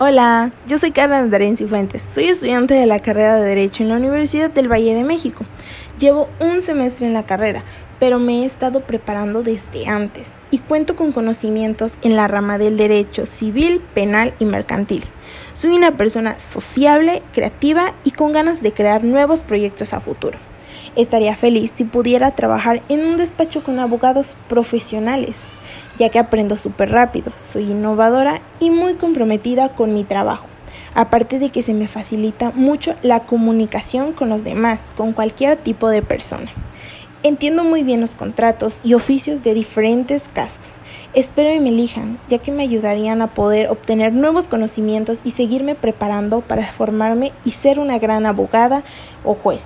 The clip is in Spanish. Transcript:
Hola, yo soy Carla Andarenzi Fuentes, soy estudiante de la carrera de Derecho en la Universidad del Valle de México. Llevo un semestre en la carrera, pero me he estado preparando desde antes y cuento con conocimientos en la rama del derecho civil, penal y mercantil. Soy una persona sociable, creativa y con ganas de crear nuevos proyectos a futuro. Estaría feliz si pudiera trabajar en un despacho con abogados profesionales, ya que aprendo súper rápido, soy innovadora y muy comprometida con mi trabajo. Aparte de que se me facilita mucho la comunicación con los demás, con cualquier tipo de persona. Entiendo muy bien los contratos y oficios de diferentes casos. Espero y me elijan, ya que me ayudarían a poder obtener nuevos conocimientos y seguirme preparando para formarme y ser una gran abogada o juez.